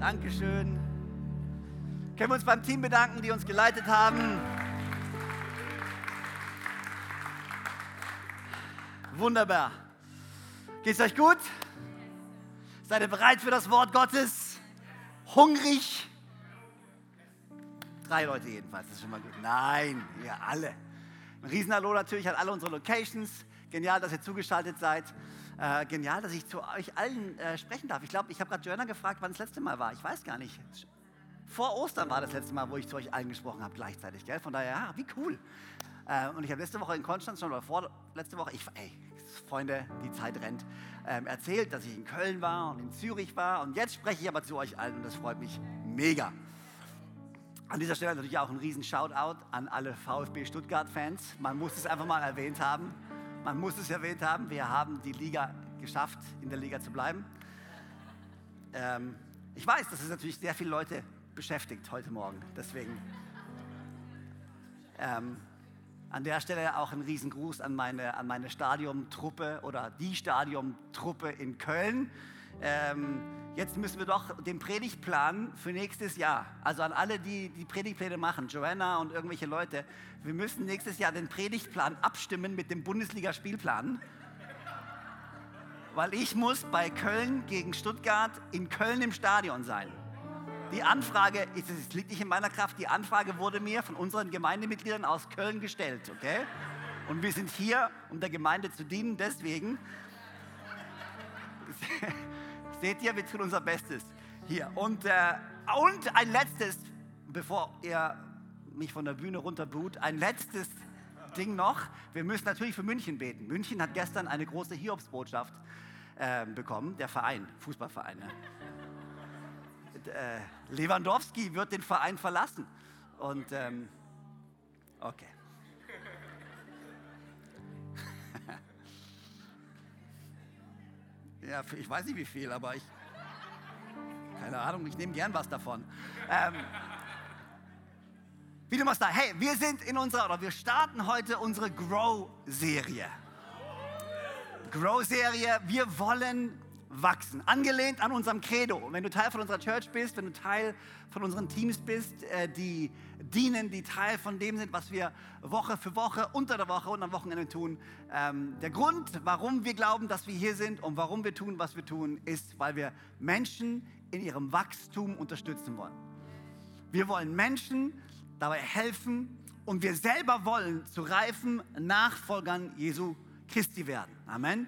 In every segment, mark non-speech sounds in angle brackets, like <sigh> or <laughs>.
Dankeschön. Können wir uns beim Team bedanken, die uns geleitet haben. Wunderbar. Geht's euch gut? Seid ihr bereit für das Wort Gottes? Hungrig? Drei Leute jedenfalls, das ist schon mal gut. Nein, ihr alle. Ein Riesenhallo natürlich an alle unsere Locations. Genial, dass ihr zugeschaltet seid. Äh, genial, dass ich zu euch allen äh, sprechen darf. Ich glaube, ich habe gerade Joanna gefragt, wann das letzte Mal war. Ich weiß gar nicht. Vor Ostern war das letzte Mal, wo ich zu euch allen gesprochen habe gleichzeitig. Gell? Von daher, ja, wie cool. Äh, und ich habe letzte Woche in Konstanz schon, oder vor letzte Woche, ich, ey, Freunde, die Zeit rennt, ähm, erzählt, dass ich in Köln war und in Zürich war. Und jetzt spreche ich aber zu euch allen und das freut mich mega. An dieser Stelle natürlich auch ein riesen Shoutout an alle VfB Stuttgart-Fans. Man muss es einfach mal erwähnt haben. Man muss es erwähnt haben. Wir haben die Liga geschafft, in der Liga zu bleiben. Ähm, ich weiß, dass es natürlich sehr viele Leute beschäftigt heute Morgen. Deswegen ähm, an der Stelle auch ein Riesengruß an meine, an meine Stadiumtruppe oder die Stadiumtruppe in Köln. Ähm, jetzt müssen wir doch den Predigtplan für nächstes Jahr, also an alle, die die Predigtpläne machen, Joanna und irgendwelche Leute, wir müssen nächstes Jahr den Predigtplan abstimmen mit dem Bundesliga-Spielplan. Weil ich muss bei Köln gegen Stuttgart in Köln im Stadion sein. Die Anfrage, es liegt nicht in meiner Kraft, die Anfrage wurde mir von unseren Gemeindemitgliedern aus Köln gestellt, okay? Und wir sind hier, um der Gemeinde zu dienen, deswegen seht ihr, wir tun unser Bestes hier. Und, äh, und ein letztes, bevor ihr mich von der Bühne runterbuht, ein letztes Ding noch. Wir müssen natürlich für München beten. München hat gestern eine große Hiobsbotschaft äh, bekommen, der Verein, Fußballverein. Ne? äh, Lewandowski wird den Verein verlassen. Und ähm, okay. Ja, ich weiß nicht wie viel, aber ich. Keine Ahnung, ich nehme gern was davon. Ähm, wie du machst da, hey, wir sind in unserer, oder wir starten heute unsere Grow-Serie. Grow-Serie, wir wollen wachsen. Angelehnt an unserem Credo. Wenn du Teil von unserer Church bist, wenn du Teil von unseren Teams bist, äh, die dienen, die Teil von dem sind, was wir Woche für Woche, unter der Woche und am Wochenende tun. Ähm, der Grund, warum wir glauben, dass wir hier sind und warum wir tun, was wir tun, ist, weil wir Menschen in ihrem Wachstum unterstützen wollen. Wir wollen Menschen dabei helfen und wir selber wollen zu reifen Nachfolgern Jesu Christi werden. Amen.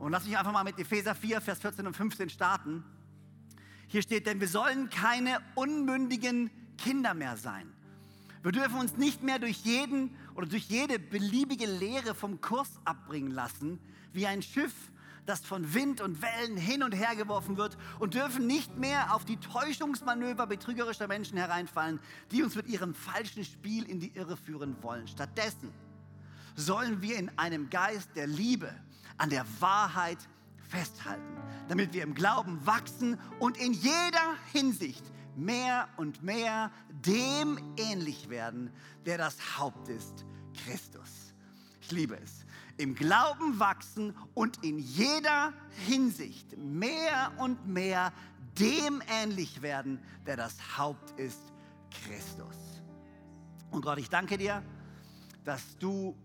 Und lass mich einfach mal mit Epheser 4, Vers 14 und 15 starten. Hier steht, denn wir sollen keine unmündigen Kinder mehr sein. Wir dürfen uns nicht mehr durch jeden oder durch jede beliebige Lehre vom Kurs abbringen lassen, wie ein Schiff, das von Wind und Wellen hin und her geworfen wird und dürfen nicht mehr auf die Täuschungsmanöver betrügerischer Menschen hereinfallen, die uns mit ihrem falschen Spiel in die Irre führen wollen. Stattdessen sollen wir in einem Geist der Liebe an der Wahrheit festhalten, damit wir im Glauben wachsen und in jeder Hinsicht mehr und mehr dem ähnlich werden, der das Haupt ist, Christus. Ich liebe es. Im Glauben wachsen und in jeder Hinsicht mehr und mehr dem ähnlich werden, der das Haupt ist, Christus. Und Gott, ich danke dir, dass du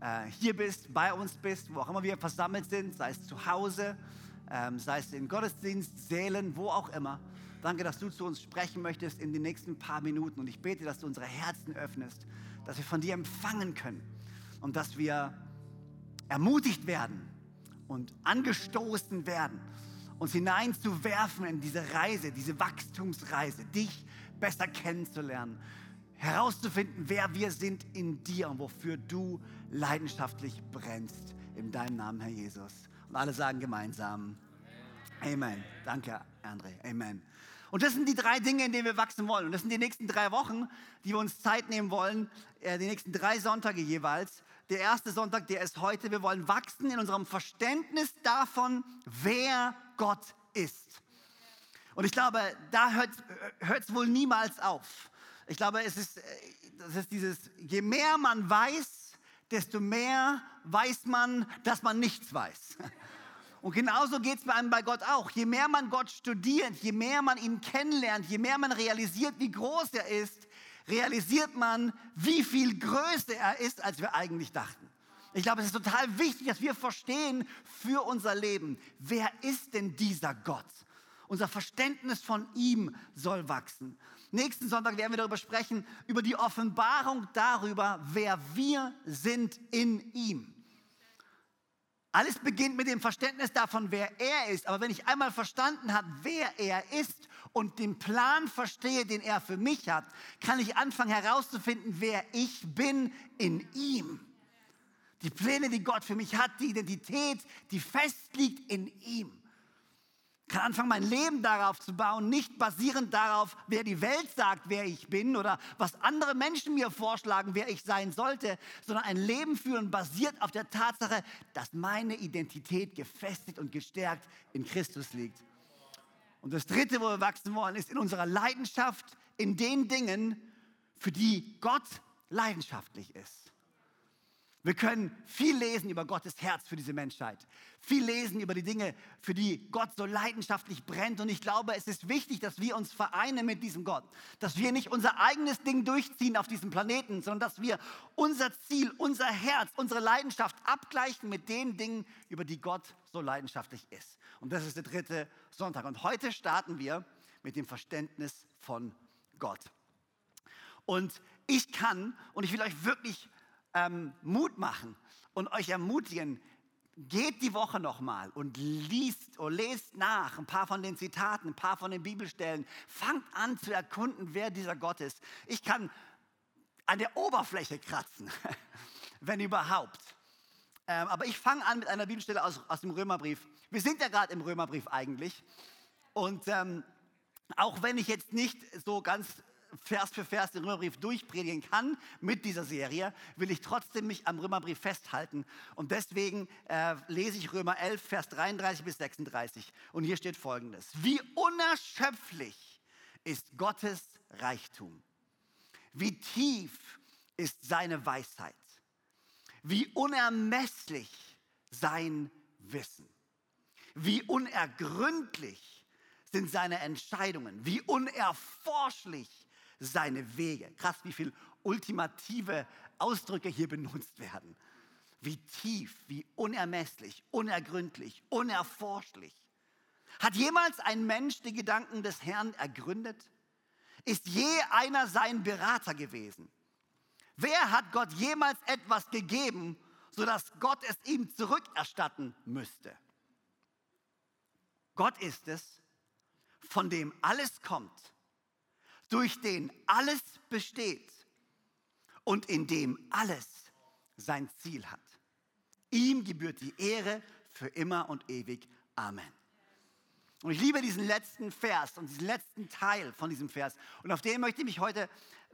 äh, hier bist, bei uns bist, wo auch immer wir versammelt sind, sei es zu Hause, ähm, sei es in Gottesdienstsälen, wo auch immer. Danke, dass du zu uns sprechen möchtest in den nächsten paar Minuten. Und ich bete, dass du unsere Herzen öffnest, dass wir von dir empfangen können und dass wir ermutigt werden und angestoßen werden, uns hineinzuwerfen in diese Reise, diese Wachstumsreise, dich besser kennenzulernen, herauszufinden, wer wir sind in dir und wofür du leidenschaftlich brennst. In deinem Namen, Herr Jesus. Und alle sagen gemeinsam Amen. Danke, André. Amen. Und das sind die drei Dinge, in denen wir wachsen wollen. Und das sind die nächsten drei Wochen, die wir uns Zeit nehmen wollen, äh, die nächsten drei Sonntage jeweils. Der erste Sonntag, der ist heute. Wir wollen wachsen in unserem Verständnis davon, wer Gott ist. Und ich glaube, da hört es wohl niemals auf. Ich glaube, es ist, äh, das ist dieses, je mehr man weiß, desto mehr weiß man, dass man nichts weiß. <laughs> Und genauso geht es bei einem bei Gott auch. Je mehr man Gott studiert, je mehr man ihn kennenlernt, je mehr man realisiert, wie groß er ist, realisiert man, wie viel größer er ist, als wir eigentlich dachten. Ich glaube, es ist total wichtig, dass wir verstehen für unser Leben, wer ist denn dieser Gott? Unser Verständnis von ihm soll wachsen. Nächsten Sonntag werden wir darüber sprechen, über die Offenbarung darüber, wer wir sind in ihm. Alles beginnt mit dem Verständnis davon, wer er ist. Aber wenn ich einmal verstanden habe, wer er ist und den Plan verstehe, den er für mich hat, kann ich anfangen herauszufinden, wer ich bin in ihm. Die Pläne, die Gott für mich hat, die Identität, die fest liegt in ihm kann anfangen, mein Leben darauf zu bauen, nicht basierend darauf, wer die Welt sagt, wer ich bin oder was andere Menschen mir vorschlagen, wer ich sein sollte, sondern ein Leben führen basiert auf der Tatsache, dass meine Identität gefestigt und gestärkt in Christus liegt. Und das Dritte, wo wir wachsen wollen, ist in unserer Leidenschaft in den Dingen, für die Gott leidenschaftlich ist. Wir können viel lesen über Gottes Herz für diese Menschheit. Viel lesen über die Dinge, für die Gott so leidenschaftlich brennt. Und ich glaube, es ist wichtig, dass wir uns vereinen mit diesem Gott. Dass wir nicht unser eigenes Ding durchziehen auf diesem Planeten, sondern dass wir unser Ziel, unser Herz, unsere Leidenschaft abgleichen mit den Dingen, über die Gott so leidenschaftlich ist. Und das ist der dritte Sonntag. Und heute starten wir mit dem Verständnis von Gott. Und ich kann, und ich will euch wirklich ähm, Mut machen und euch ermutigen, geht die Woche nochmal und liest oder lest nach ein paar von den Zitaten, ein paar von den Bibelstellen. Fangt an zu erkunden, wer dieser Gott ist. Ich kann an der Oberfläche kratzen, <laughs> wenn überhaupt. Ähm, aber ich fange an mit einer Bibelstelle aus, aus dem Römerbrief. Wir sind ja gerade im Römerbrief eigentlich. Und ähm, auch wenn ich jetzt nicht so ganz Vers für Vers den Römerbrief durchpredigen kann mit dieser Serie, will ich trotzdem mich am Römerbrief festhalten. Und deswegen äh, lese ich Römer 11, Vers 33 bis 36. Und hier steht folgendes. Wie unerschöpflich ist Gottes Reichtum. Wie tief ist seine Weisheit. Wie unermesslich sein Wissen. Wie unergründlich sind seine Entscheidungen. Wie unerforschlich seine Wege. Krass, wie viele ultimative Ausdrücke hier benutzt werden. Wie tief, wie unermesslich, unergründlich, unerforschlich. Hat jemals ein Mensch die Gedanken des Herrn ergründet? Ist je einer sein Berater gewesen? Wer hat Gott jemals etwas gegeben, sodass Gott es ihm zurückerstatten müsste? Gott ist es, von dem alles kommt durch den alles besteht und in dem alles sein Ziel hat. Ihm gebührt die Ehre für immer und ewig. Amen. Und ich liebe diesen letzten Vers und diesen letzten Teil von diesem Vers. Und auf den möchte ich mich heute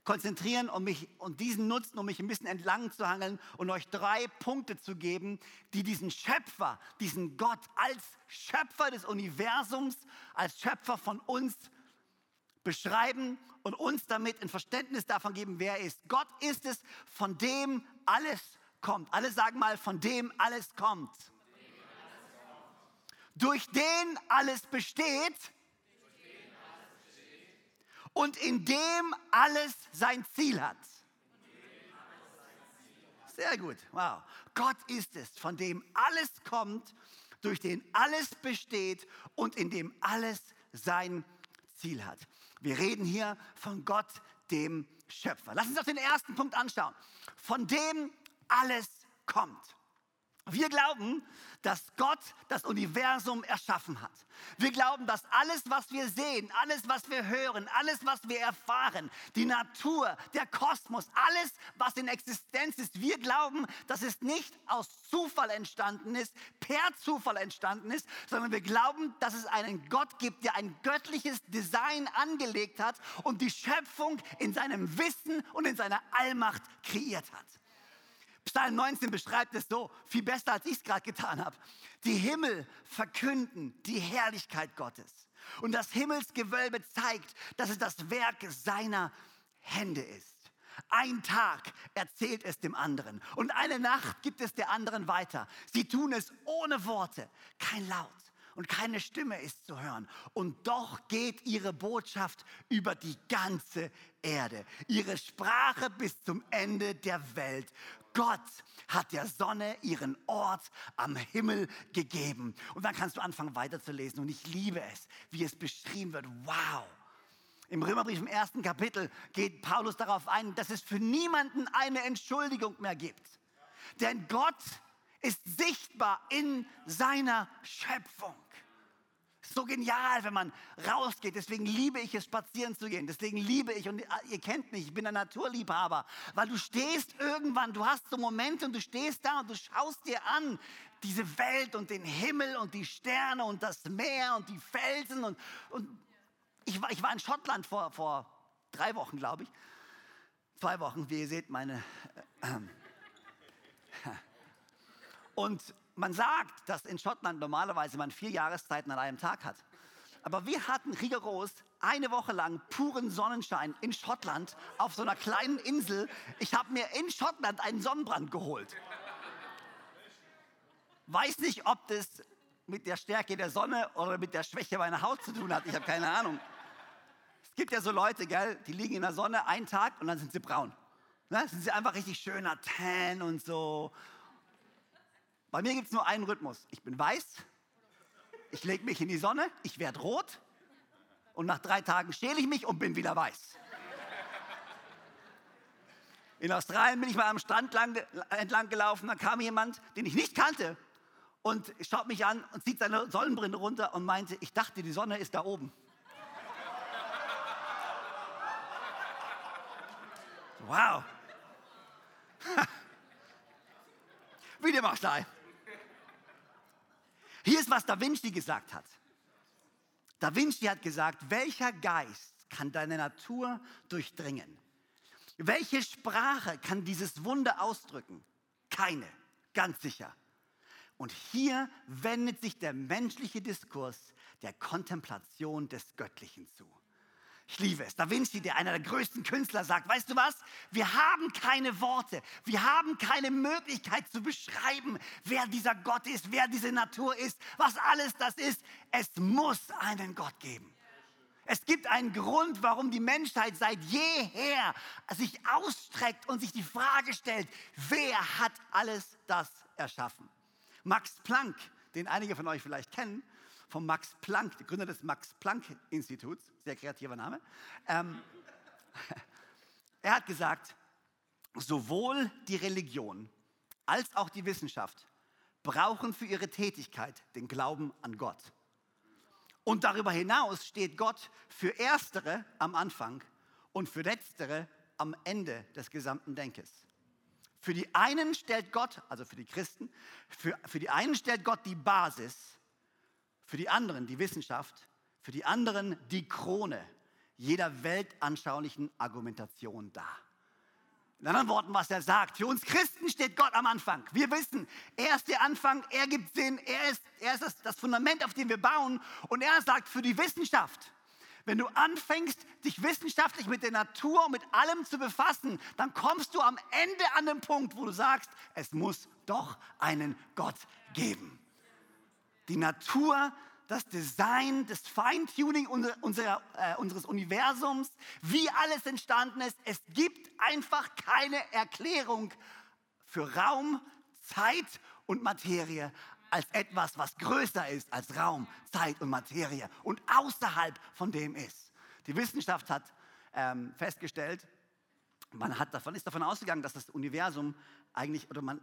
konzentrieren und, mich, und diesen nutzen, um mich ein bisschen entlang zu hangeln und euch drei Punkte zu geben, die diesen Schöpfer, diesen Gott als Schöpfer des Universums, als Schöpfer von uns beschreiben und uns damit ein Verständnis davon geben, wer er ist. Gott ist es, von dem alles kommt. Alle sagen mal, von dem alles kommt. Durch den alles besteht und in dem alles sein Ziel hat. Sehr gut, wow. Gott ist es, von dem alles kommt, durch den alles besteht und in dem alles sein Ziel hat. Wir reden hier von Gott, dem Schöpfer. Lass uns doch den ersten Punkt anschauen. Von dem alles kommt. Wir glauben, dass Gott das Universum erschaffen hat. Wir glauben, dass alles, was wir sehen, alles, was wir hören, alles, was wir erfahren, die Natur, der Kosmos, alles, was in Existenz ist, wir glauben, dass es nicht aus Zufall entstanden ist, per Zufall entstanden ist, sondern wir glauben, dass es einen Gott gibt, der ein göttliches Design angelegt hat und die Schöpfung in seinem Wissen und in seiner Allmacht kreiert hat. Psalm 19 beschreibt es so, viel besser als ich es gerade getan habe. Die Himmel verkünden die Herrlichkeit Gottes. Und das Himmelsgewölbe zeigt, dass es das Werk seiner Hände ist. Ein Tag erzählt es dem anderen und eine Nacht gibt es der anderen weiter. Sie tun es ohne Worte, kein Laut und keine Stimme ist zu hören. Und doch geht ihre Botschaft über die ganze Erde, ihre Sprache bis zum Ende der Welt. Gott hat der Sonne ihren Ort am Himmel gegeben. Und dann kannst du anfangen weiterzulesen. Und ich liebe es, wie es beschrieben wird. Wow! Im Römerbrief im ersten Kapitel geht Paulus darauf ein, dass es für niemanden eine Entschuldigung mehr gibt. Denn Gott ist sichtbar in seiner Schöpfung so genial, wenn man rausgeht. Deswegen liebe ich es, spazieren zu gehen. Deswegen liebe ich, und ihr kennt mich, ich bin ein Naturliebhaber, weil du stehst irgendwann, du hast so Momente und du stehst da und du schaust dir an, diese Welt und den Himmel und die Sterne und das Meer und die Felsen. Und, und ich, war, ich war in Schottland vor, vor drei Wochen, glaube ich. Zwei Wochen, wie ihr seht, meine. Äh, äh, <laughs> und man sagt, dass in Schottland normalerweise man vier Jahreszeiten an einem Tag hat. Aber wir hatten rigoros eine Woche lang puren Sonnenschein in Schottland auf so einer kleinen Insel. Ich habe mir in Schottland einen Sonnenbrand geholt. Weiß nicht, ob das mit der Stärke der Sonne oder mit der Schwäche meiner Haut zu tun hat. Ich habe keine Ahnung. Es gibt ja so Leute, gell, die liegen in der Sonne einen Tag und dann sind sie braun. Ne? Sind sie einfach richtig schöner Tan und so bei mir gibt es nur einen Rhythmus. Ich bin weiß, ich lege mich in die Sonne, ich werde rot und nach drei Tagen schäle ich mich und bin wieder weiß. In Australien bin ich mal am Strand lang, entlang gelaufen, da kam jemand, den ich nicht kannte und schaut mich an und zieht seine Sonnenbrille runter und meinte, ich dachte, die Sonne ist da oben. Wow. <laughs> Wie dem auch sei. Hier ist, was Da Vinci gesagt hat. Da Vinci hat gesagt, welcher Geist kann deine Natur durchdringen? Welche Sprache kann dieses Wunder ausdrücken? Keine, ganz sicher. Und hier wendet sich der menschliche Diskurs der Kontemplation des Göttlichen zu. Ich liebe es. Da Vinci, der einer der größten Künstler, sagt, weißt du was? Wir haben keine Worte. Wir haben keine Möglichkeit zu beschreiben, wer dieser Gott ist, wer diese Natur ist, was alles das ist. Es muss einen Gott geben. Es gibt einen Grund, warum die Menschheit seit jeher sich ausstreckt und sich die Frage stellt, wer hat alles das erschaffen? Max Planck, den einige von euch vielleicht kennen, vom Max Planck, der Gründer des Max Planck Instituts, sehr kreativer Name. Ähm, <laughs> er hat gesagt, sowohl die Religion als auch die Wissenschaft brauchen für ihre Tätigkeit den Glauben an Gott. Und darüber hinaus steht Gott für Erstere am Anfang und für Letztere am Ende des gesamten Denkes. Für die einen stellt Gott, also für die Christen, für, für die einen stellt Gott die Basis für die anderen die Wissenschaft, für die anderen die Krone jeder weltanschaulichen Argumentation dar. In anderen Worten, was er sagt, für uns Christen steht Gott am Anfang. Wir wissen, er ist der Anfang, er gibt Sinn, er ist, er ist das, das Fundament, auf dem wir bauen. Und er sagt für die Wissenschaft, wenn du anfängst, dich wissenschaftlich mit der Natur, mit allem zu befassen, dann kommst du am Ende an den Punkt, wo du sagst, es muss doch einen Gott geben. Die Natur, das Design, das Feintuning unserer, äh, unseres Universums, wie alles entstanden ist. Es gibt einfach keine Erklärung für Raum, Zeit und Materie als etwas, was größer ist als Raum, Zeit und Materie und außerhalb von dem ist. Die Wissenschaft hat ähm, festgestellt, man hat davon, ist davon ausgegangen, dass das Universum eigentlich, oder man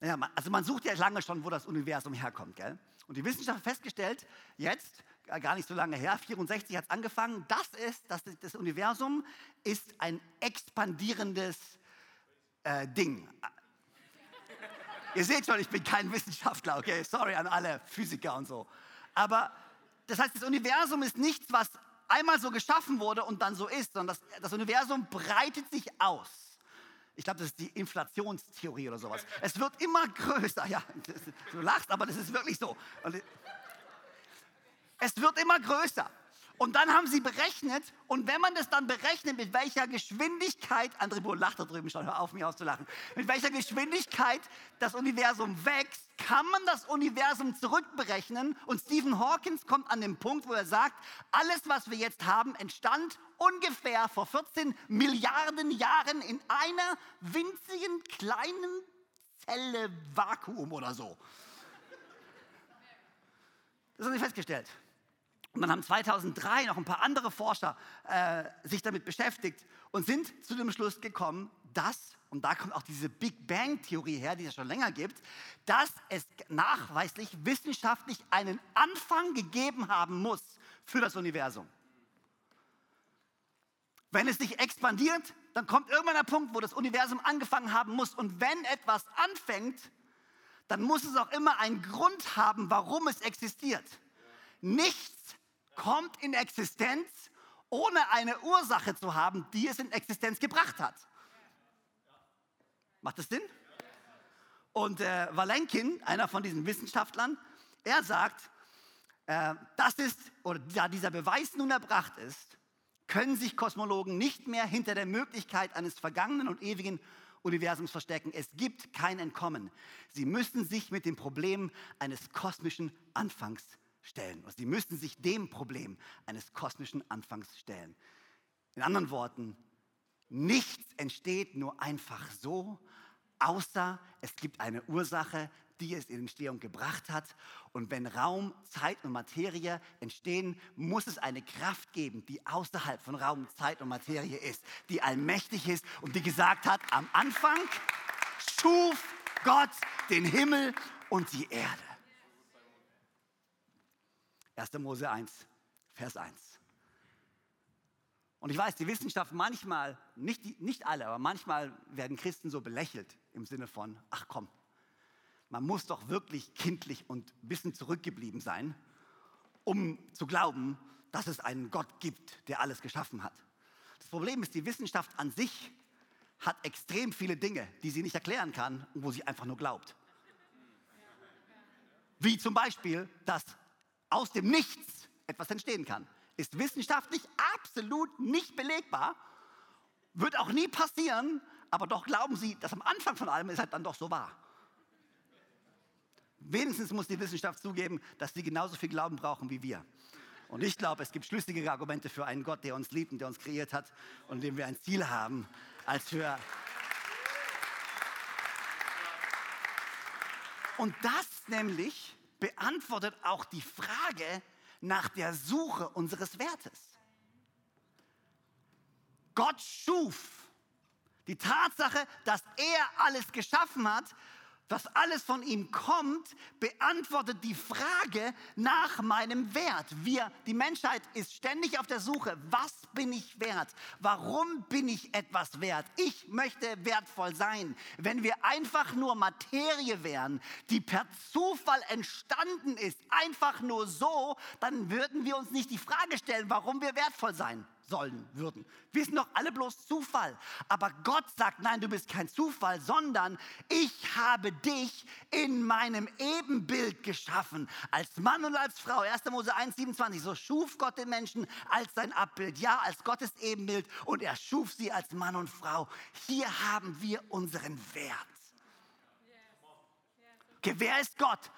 Ja, also man sucht ja lange schon, wo das Universum herkommt, gell? Und die Wissenschaft hat festgestellt, jetzt, äh, gar nicht so lange her, 64 hat es angefangen, das ist, das, das Universum ist ein expandierendes äh, Ding. Ihr seht schon, ich bin kein Wissenschaftler, okay? Sorry an alle Physiker und so. Aber das heißt, das Universum ist nichts, was einmal so geschaffen wurde und dann so ist, sondern das, das Universum breitet sich aus. Ich glaube, das ist die Inflationstheorie oder sowas. Es wird immer größer. Ja, du lachst, aber das ist wirklich so. Es wird immer größer. Und dann haben sie berechnet, und wenn man das dann berechnet, mit welcher Geschwindigkeit, André Bohr lacht da drüben schon, hör auf, mich auszulachen, mit welcher Geschwindigkeit das Universum wächst, kann man das Universum zurückberechnen. Und Stephen Hawkins kommt an den Punkt, wo er sagt, alles, was wir jetzt haben, entstand ungefähr vor 14 Milliarden Jahren in einer winzigen kleinen Zelle Vakuum oder so. Das haben sie festgestellt. Und dann haben 2003 noch ein paar andere Forscher äh, sich damit beschäftigt und sind zu dem Schluss gekommen, dass, und da kommt auch diese Big Bang-Theorie her, die es schon länger gibt, dass es nachweislich wissenschaftlich einen Anfang gegeben haben muss für das Universum. Wenn es sich expandiert, dann kommt irgendwann der Punkt, wo das Universum angefangen haben muss. Und wenn etwas anfängt, dann muss es auch immer einen Grund haben, warum es existiert. Nichts kommt in Existenz, ohne eine Ursache zu haben, die es in Existenz gebracht hat. Macht das Sinn? Und äh, Valenkin, einer von diesen Wissenschaftlern, er sagt, äh, das ist, oder da dieser Beweis nun erbracht ist, können sich Kosmologen nicht mehr hinter der Möglichkeit eines vergangenen und ewigen Universums verstecken. Es gibt kein Entkommen. Sie müssen sich mit dem Problem eines kosmischen Anfangs stellen. Also sie müssen sich dem Problem eines kosmischen Anfangs stellen. In anderen Worten, nichts entsteht nur einfach so, außer es gibt eine Ursache, die es in Entstehung gebracht hat. Und wenn Raum, Zeit und Materie entstehen, muss es eine Kraft geben, die außerhalb von Raum, Zeit und Materie ist, die allmächtig ist und die gesagt hat, am Anfang schuf Gott den Himmel und die Erde. 1. Mose 1, Vers 1. Und ich weiß, die Wissenschaft manchmal, nicht, nicht alle, aber manchmal werden Christen so belächelt im Sinne von, ach komm, man muss doch wirklich kindlich und ein bisschen zurückgeblieben sein, um zu glauben, dass es einen Gott gibt, der alles geschaffen hat. Das Problem ist, die Wissenschaft an sich hat extrem viele Dinge, die sie nicht erklären kann und wo sie einfach nur glaubt. Wie zum Beispiel, dass aus dem Nichts etwas entstehen kann. Ist wissenschaftlich absolut nicht belegbar, wird auch nie passieren, aber doch glauben sie, dass am Anfang von allem es halt dann doch so war. Wenigstens muss die Wissenschaft zugeben, dass sie genauso viel Glauben brauchen wie wir. Und ich glaube, es gibt schlüssigere Argumente für einen Gott, der uns liebt und der uns kreiert hat und dem wir ein Ziel haben, als für. Und das nämlich beantwortet auch die Frage nach der Suche unseres Wertes. Gott schuf die Tatsache, dass er alles geschaffen hat, was alles von ihm kommt, beantwortet die Frage nach meinem Wert. Wir, die Menschheit ist ständig auf der Suche, was bin ich wert? Warum bin ich etwas wert? Ich möchte wertvoll sein. Wenn wir einfach nur Materie wären, die per Zufall entstanden ist, einfach nur so, dann würden wir uns nicht die Frage stellen, warum wir wertvoll sein sollen würden. Wir sind doch alle bloß Zufall. Aber Gott sagt, nein, du bist kein Zufall, sondern ich habe dich in meinem Ebenbild geschaffen, als Mann und als Frau. 1. Mose 1, 27. So schuf Gott den Menschen als sein Abbild, ja, als Gottes Ebenbild und er schuf sie als Mann und Frau. Hier haben wir unseren Wert. Okay, wer ist Gott?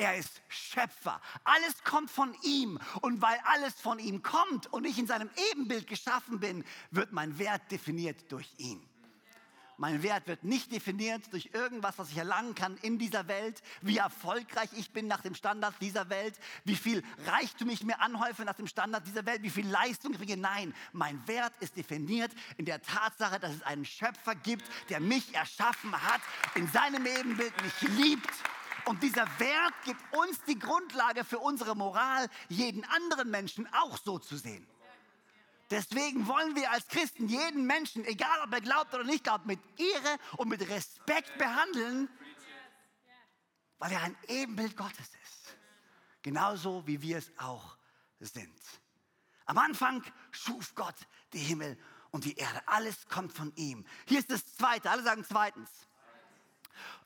Er ist Schöpfer. Alles kommt von ihm. Und weil alles von ihm kommt und ich in seinem Ebenbild geschaffen bin, wird mein Wert definiert durch ihn. Mein Wert wird nicht definiert durch irgendwas, was ich erlangen kann in dieser Welt, wie erfolgreich ich bin nach dem Standard dieser Welt, wie viel Reichtum ich mir anhäufe nach dem Standard dieser Welt, wie viel Leistung ich bringe. Nein, mein Wert ist definiert in der Tatsache, dass es einen Schöpfer gibt, der mich erschaffen hat, in seinem Ebenbild mich liebt. Und dieser Wert gibt uns die Grundlage für unsere Moral, jeden anderen Menschen auch so zu sehen. Deswegen wollen wir als Christen jeden Menschen, egal ob er glaubt oder nicht glaubt, mit Ehre und mit Respekt behandeln, weil er ein Ebenbild Gottes ist. Genauso wie wir es auch sind. Am Anfang schuf Gott die Himmel und die Erde. Alles kommt von ihm. Hier ist das Zweite. Alle sagen zweitens.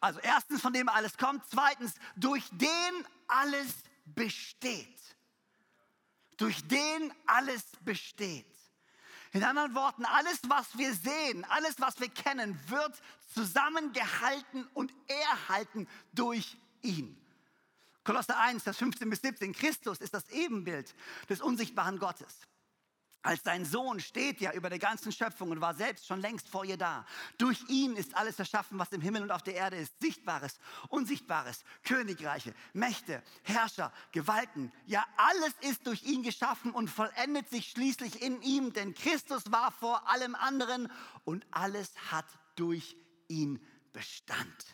Also erstens, von dem alles kommt. Zweitens, durch den alles besteht. Durch den alles besteht. In anderen Worten, alles, was wir sehen, alles, was wir kennen, wird zusammengehalten und erhalten durch ihn. Kolosser 1, Vers 15 bis 17. Christus ist das Ebenbild des unsichtbaren Gottes als sein Sohn steht ja über der ganzen Schöpfung und war selbst schon längst vor ihr da. Durch ihn ist alles erschaffen, was im Himmel und auf der Erde ist. Sichtbares, Unsichtbares, Königreiche, Mächte, Herrscher, Gewalten. Ja, alles ist durch ihn geschaffen und vollendet sich schließlich in ihm, denn Christus war vor allem anderen und alles hat durch ihn Bestand.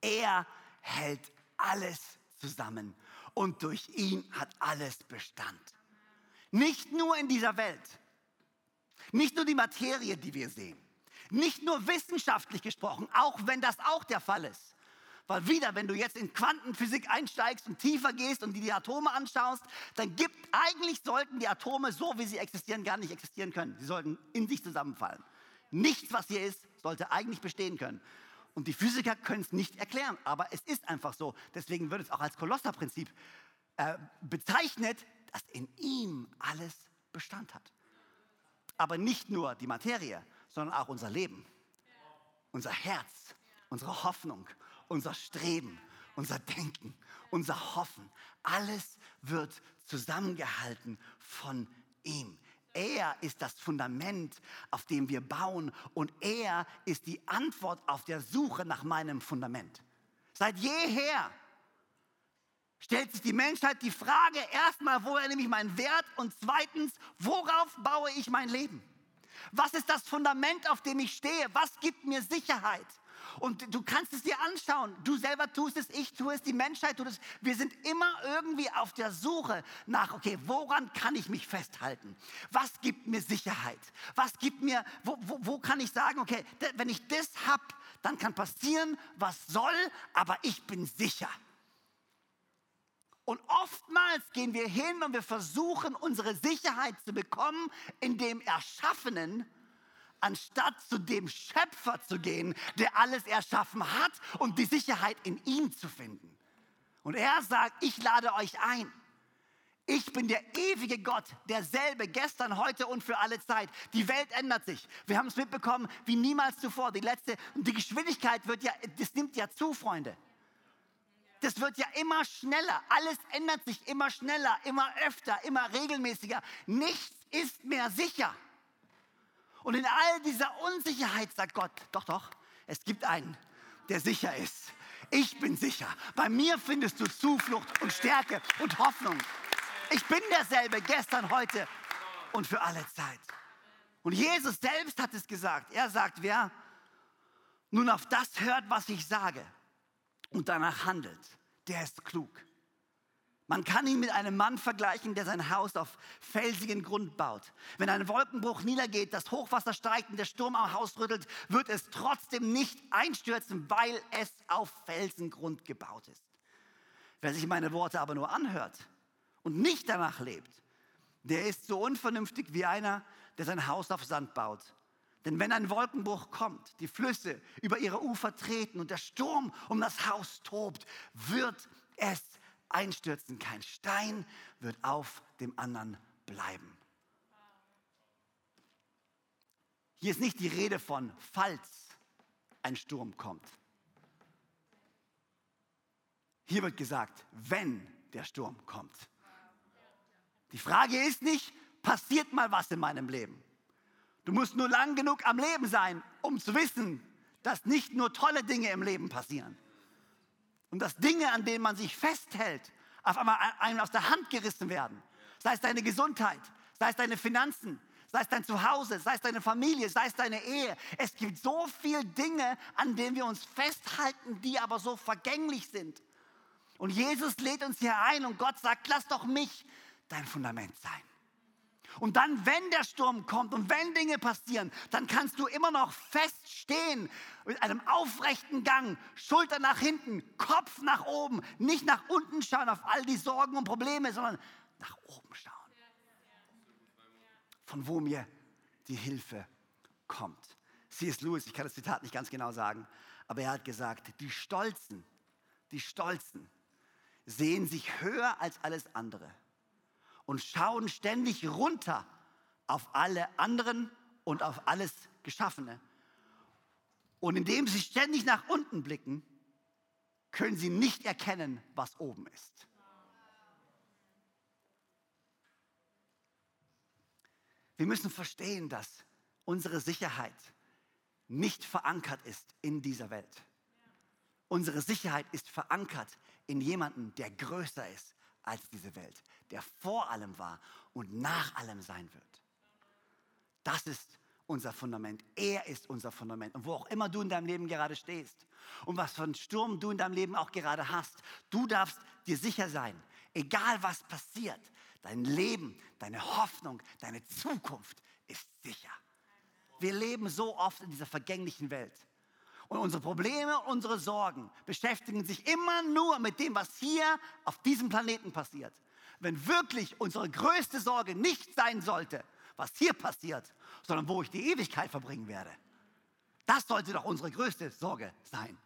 Er hält alles zusammen und durch ihn hat alles Bestand. Nicht nur in dieser Welt. Nicht nur die Materie, die wir sehen. Nicht nur wissenschaftlich gesprochen, auch wenn das auch der Fall ist. Weil wieder, wenn du jetzt in Quantenphysik einsteigst und tiefer gehst und dir die Atome anschaust, dann gibt, eigentlich sollten die Atome so, wie sie existieren, gar nicht existieren können. Sie sollten in sich zusammenfallen. Nichts, was hier ist, sollte eigentlich bestehen können. Und die Physiker können es nicht erklären, aber es ist einfach so. Deswegen wird es auch als Kolosserprinzip äh, bezeichnet, dass in ihm alles Bestand hat. Aber nicht nur die Materie, sondern auch unser Leben, unser Herz, unsere Hoffnung, unser Streben, unser Denken, unser Hoffen. Alles wird zusammengehalten von ihm. Er ist das Fundament, auf dem wir bauen und er ist die Antwort auf der Suche nach meinem Fundament. Seit jeher stellt sich die Menschheit die Frage erstmal, woher nehme ich meinen Wert und zweitens, worauf baue ich mein Leben? Was ist das Fundament, auf dem ich stehe? Was gibt mir Sicherheit? Und du kannst es dir anschauen. Du selber tust es, ich tue es, die Menschheit tut es. Wir sind immer irgendwie auf der Suche nach, okay, woran kann ich mich festhalten? Was gibt mir Sicherheit? Was gibt mir, wo, wo, wo kann ich sagen, okay, wenn ich das habe, dann kann passieren, was soll, aber ich bin sicher. Und oftmals gehen wir hin und wir versuchen, unsere Sicherheit zu bekommen in dem Erschaffenen, anstatt zu dem Schöpfer zu gehen, der alles erschaffen hat und die Sicherheit in ihm zu finden. Und er sagt, ich lade euch ein. Ich bin der ewige Gott, derselbe gestern, heute und für alle Zeit. Die Welt ändert sich. Wir haben es mitbekommen wie niemals zuvor. Die letzte, die Geschwindigkeit wird ja, das nimmt ja zu, Freunde das wird ja immer schneller. Alles ändert sich immer schneller, immer öfter, immer regelmäßiger. Nichts ist mehr sicher. Und in all dieser Unsicherheit sagt Gott, doch, doch, es gibt einen, der sicher ist. Ich bin sicher. Bei mir findest du Zuflucht und Stärke und Hoffnung. Ich bin derselbe gestern, heute und für alle Zeit. Und Jesus selbst hat es gesagt. Er sagt, wer nun auf das hört, was ich sage, und danach handelt, der ist klug. Man kann ihn mit einem Mann vergleichen, der sein Haus auf felsigen Grund baut. Wenn ein Wolkenbruch niedergeht, das Hochwasser steigt und der Sturm am Haus rüttelt, wird es trotzdem nicht einstürzen, weil es auf Felsengrund gebaut ist. Wer sich meine Worte aber nur anhört und nicht danach lebt, der ist so unvernünftig wie einer, der sein Haus auf Sand baut. Denn wenn ein Wolkenbruch kommt, die Flüsse über ihre Ufer treten und der Sturm um das Haus tobt, wird es einstürzen. Kein Stein wird auf dem anderen bleiben. Hier ist nicht die Rede von, falls ein Sturm kommt. Hier wird gesagt, wenn der Sturm kommt. Die Frage ist nicht, passiert mal was in meinem Leben. Du musst nur lang genug am Leben sein um zu wissen, dass nicht nur tolle Dinge im Leben passieren und dass Dinge, an denen man sich festhält, auf einmal einem aus der Hand gerissen werden. Sei es deine Gesundheit, sei es deine Finanzen, sei es dein Zuhause, sei es deine Familie, sei es deine Ehe. Es gibt so viele Dinge, an denen wir uns festhalten, die aber so vergänglich sind. Und Jesus lädt uns hier ein und Gott sagt, lass doch mich dein Fundament sein. Und dann, wenn der Sturm kommt und wenn Dinge passieren, dann kannst du immer noch feststehen mit einem aufrechten Gang, Schulter nach hinten, Kopf nach oben, nicht nach unten schauen auf all die Sorgen und Probleme, sondern nach oben schauen. Von wo mir die Hilfe kommt. C.S. Lewis, ich kann das Zitat nicht ganz genau sagen, aber er hat gesagt, die Stolzen, die Stolzen sehen sich höher als alles andere und schauen ständig runter auf alle anderen und auf alles Geschaffene. Und indem sie ständig nach unten blicken, können sie nicht erkennen, was oben ist. Wir müssen verstehen, dass unsere Sicherheit nicht verankert ist in dieser Welt. Unsere Sicherheit ist verankert in jemanden, der größer ist als diese Welt, der vor allem war und nach allem sein wird. Das ist unser Fundament. Er ist unser Fundament. Und wo auch immer du in deinem Leben gerade stehst und was für einen Sturm du in deinem Leben auch gerade hast, du darfst dir sicher sein, egal was passiert, dein Leben, deine Hoffnung, deine Zukunft ist sicher. Wir leben so oft in dieser vergänglichen Welt. Und unsere Probleme, unsere Sorgen beschäftigen sich immer nur mit dem, was hier auf diesem Planeten passiert. Wenn wirklich unsere größte Sorge nicht sein sollte, was hier passiert, sondern wo ich die Ewigkeit verbringen werde. Das sollte doch unsere größte Sorge sein.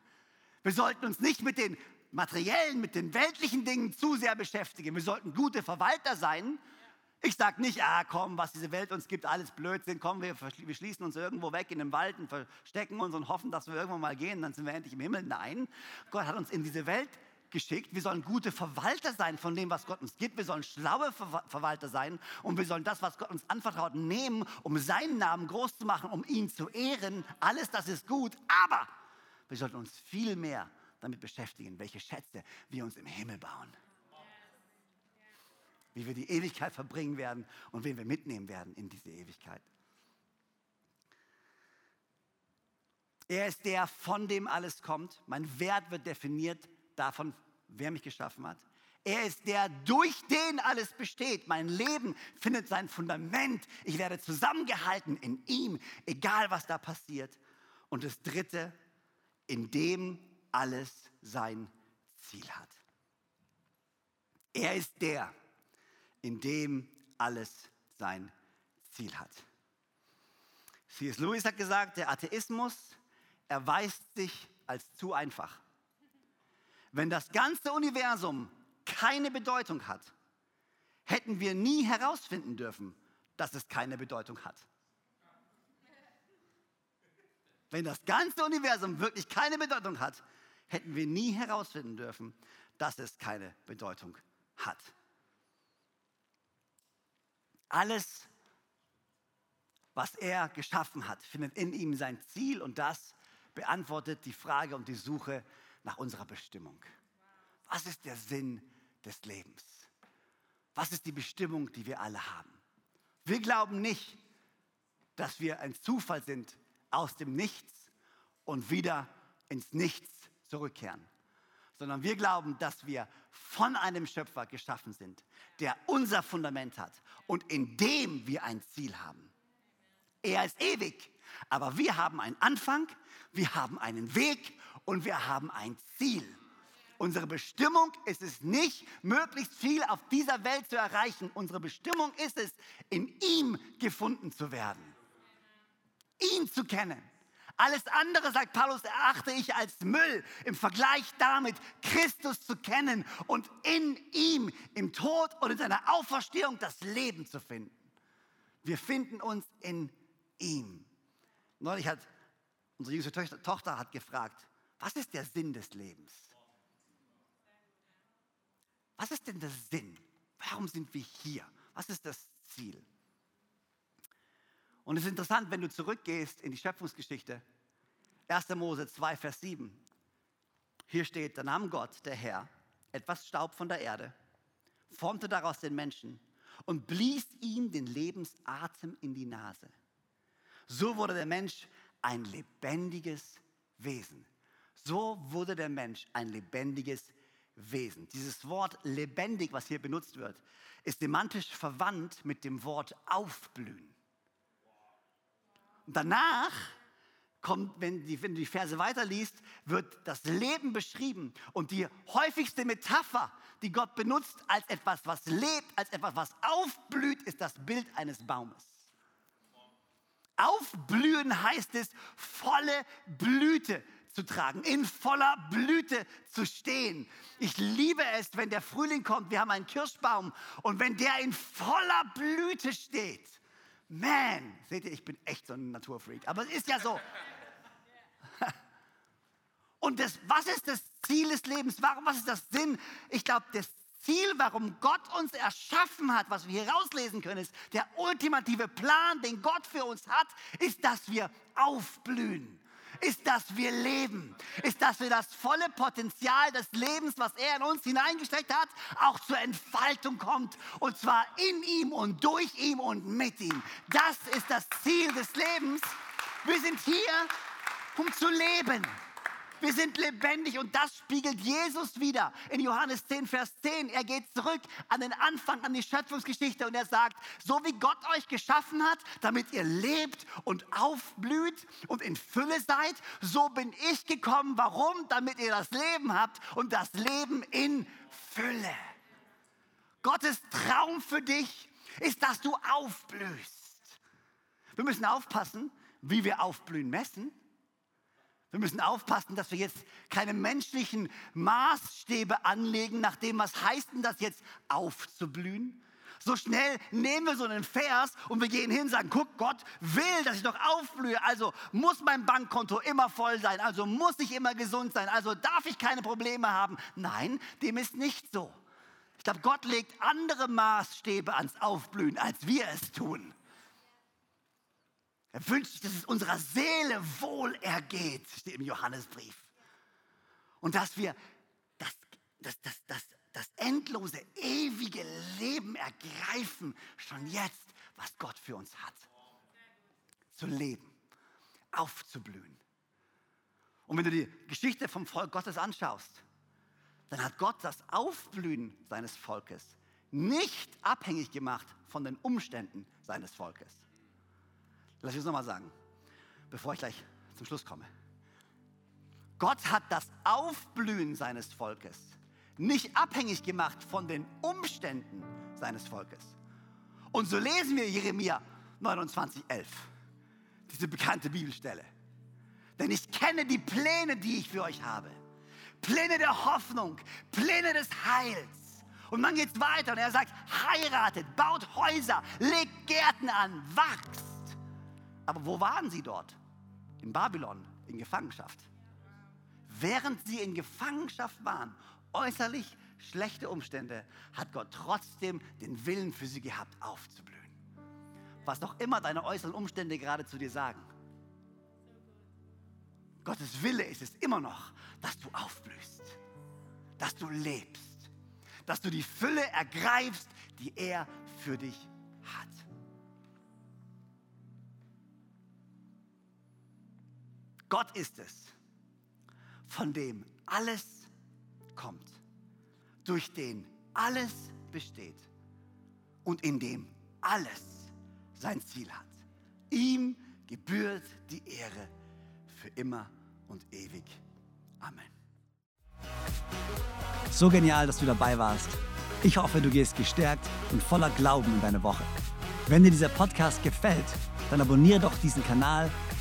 Wir sollten uns nicht mit den materiellen, mit den weltlichen Dingen zu sehr beschäftigen. Wir sollten gute Verwalter sein ich sage nicht, ah komm, was diese Welt uns gibt, alles Blödsinn, komm, wir, wir schließen uns irgendwo weg in den Wald und verstecken uns und hoffen, dass wir irgendwann mal gehen, dann sind wir endlich im Himmel. Nein, Gott hat uns in diese Welt geschickt. Wir sollen gute Verwalter sein von dem, was Gott uns gibt. Wir sollen schlaue Ver Verwalter sein und wir sollen das, was Gott uns anvertraut, nehmen, um seinen Namen groß zu machen, um ihn zu ehren. Alles das ist gut, aber wir sollten uns viel mehr damit beschäftigen, welche Schätze wir uns im Himmel bauen wie wir die Ewigkeit verbringen werden und wen wir mitnehmen werden in diese Ewigkeit. Er ist der, von dem alles kommt. Mein Wert wird definiert davon, wer mich geschaffen hat. Er ist der, durch den alles besteht. Mein Leben findet sein Fundament. Ich werde zusammengehalten in ihm, egal was da passiert. Und das Dritte, in dem alles sein Ziel hat. Er ist der, in dem alles sein Ziel hat. C.S. Lewis hat gesagt, der Atheismus erweist sich als zu einfach. Wenn das ganze Universum keine Bedeutung hat, hätten wir nie herausfinden dürfen, dass es keine Bedeutung hat. Wenn das ganze Universum wirklich keine Bedeutung hat, hätten wir nie herausfinden dürfen, dass es keine Bedeutung hat. Alles, was er geschaffen hat, findet in ihm sein Ziel und das beantwortet die Frage und die Suche nach unserer Bestimmung. Was ist der Sinn des Lebens? Was ist die Bestimmung, die wir alle haben? Wir glauben nicht, dass wir ein Zufall sind aus dem Nichts und wieder ins Nichts zurückkehren sondern wir glauben, dass wir von einem Schöpfer geschaffen sind, der unser Fundament hat und in dem wir ein Ziel haben. Er ist ewig, aber wir haben einen Anfang, wir haben einen Weg und wir haben ein Ziel. Unsere Bestimmung ist es nicht, möglichst viel auf dieser Welt zu erreichen. Unsere Bestimmung ist es, in ihm gefunden zu werden. Ihn zu kennen. Alles andere, sagt Paulus, erachte ich als Müll im Vergleich damit, Christus zu kennen und in ihm, im Tod und in seiner Auferstehung das Leben zu finden. Wir finden uns in ihm. Neulich hat unsere jüngste Tochter hat gefragt, was ist der Sinn des Lebens? Was ist denn der Sinn? Warum sind wir hier? Was ist das Ziel? Und es ist interessant, wenn du zurückgehst in die Schöpfungsgeschichte. 1. Mose 2, Vers 7. Hier steht, da nahm Gott, der Herr, etwas Staub von der Erde, formte daraus den Menschen und blies ihm den Lebensatem in die Nase. So wurde der Mensch ein lebendiges Wesen. So wurde der Mensch ein lebendiges Wesen. Dieses Wort lebendig, was hier benutzt wird, ist semantisch verwandt mit dem Wort aufblühen. Und danach kommt, wenn, die, wenn du die Verse weiterliest, wird das Leben beschrieben. Und die häufigste Metapher, die Gott benutzt als etwas, was lebt, als etwas, was aufblüht, ist das Bild eines Baumes. Aufblühen heißt es, volle Blüte zu tragen, in voller Blüte zu stehen. Ich liebe es, wenn der Frühling kommt, wir haben einen Kirschbaum und wenn der in voller Blüte steht. Man, seht ihr, ich bin echt so ein Naturfreak, aber es ist ja so. <laughs> Und das, was ist das Ziel des Lebens? Warum, was ist das Sinn? Ich glaube, das Ziel, warum Gott uns erschaffen hat, was wir hier rauslesen können, ist, der ultimative Plan, den Gott für uns hat, ist, dass wir aufblühen. Ist, dass wir leben. Ist, dass wir das volle Potenzial des Lebens, was er in uns hineingesteckt hat, auch zur Entfaltung kommt. Und zwar in ihm und durch ihn und mit ihm. Das ist das Ziel des Lebens. Wir sind hier, um zu leben. Wir sind lebendig und das spiegelt Jesus wieder in Johannes 10, Vers 10. Er geht zurück an den Anfang, an die Schöpfungsgeschichte und er sagt, so wie Gott euch geschaffen hat, damit ihr lebt und aufblüht und in Fülle seid, so bin ich gekommen. Warum? Damit ihr das Leben habt und das Leben in Fülle. Gottes Traum für dich ist, dass du aufblühst. Wir müssen aufpassen, wie wir aufblühen messen. Wir müssen aufpassen, dass wir jetzt keine menschlichen Maßstäbe anlegen, nach dem, was heißt denn das jetzt aufzublühen? So schnell nehmen wir so einen Vers und wir gehen hin und sagen, guck, Gott will, dass ich doch aufblühe. Also muss mein Bankkonto immer voll sein. Also muss ich immer gesund sein. Also darf ich keine Probleme haben. Nein, dem ist nicht so. Ich glaube, Gott legt andere Maßstäbe ans Aufblühen, als wir es tun. Er wünscht sich, dass es unserer Seele wohl ergeht, steht im Johannesbrief. Und dass wir das, das, das, das, das endlose, ewige Leben ergreifen, schon jetzt, was Gott für uns hat. Zu leben, aufzublühen. Und wenn du die Geschichte vom Volk Gottes anschaust, dann hat Gott das Aufblühen seines Volkes nicht abhängig gemacht von den Umständen seines Volkes. Lass mich es nochmal sagen, bevor ich gleich zum Schluss komme. Gott hat das Aufblühen seines Volkes nicht abhängig gemacht von den Umständen seines Volkes. Und so lesen wir Jeremia 29, 11, diese bekannte Bibelstelle. Denn ich kenne die Pläne, die ich für euch habe. Pläne der Hoffnung, Pläne des Heils. Und dann geht es weiter und er sagt, heiratet, baut Häuser, legt Gärten an, wachst. Aber wo waren sie dort? In Babylon, in Gefangenschaft. Während sie in Gefangenschaft waren, äußerlich schlechte Umstände, hat Gott trotzdem den Willen für sie gehabt, aufzublühen. Was doch immer deine äußeren Umstände gerade zu dir sagen. Gottes Wille ist es immer noch, dass du aufblühst, dass du lebst, dass du die Fülle ergreifst, die er für dich hat. Gott ist es, von dem alles kommt, durch den alles besteht und in dem alles sein Ziel hat. Ihm gebührt die Ehre für immer und ewig. Amen. So genial, dass du dabei warst. Ich hoffe, du gehst gestärkt und voller Glauben in deine Woche. Wenn dir dieser Podcast gefällt, dann abonniere doch diesen Kanal,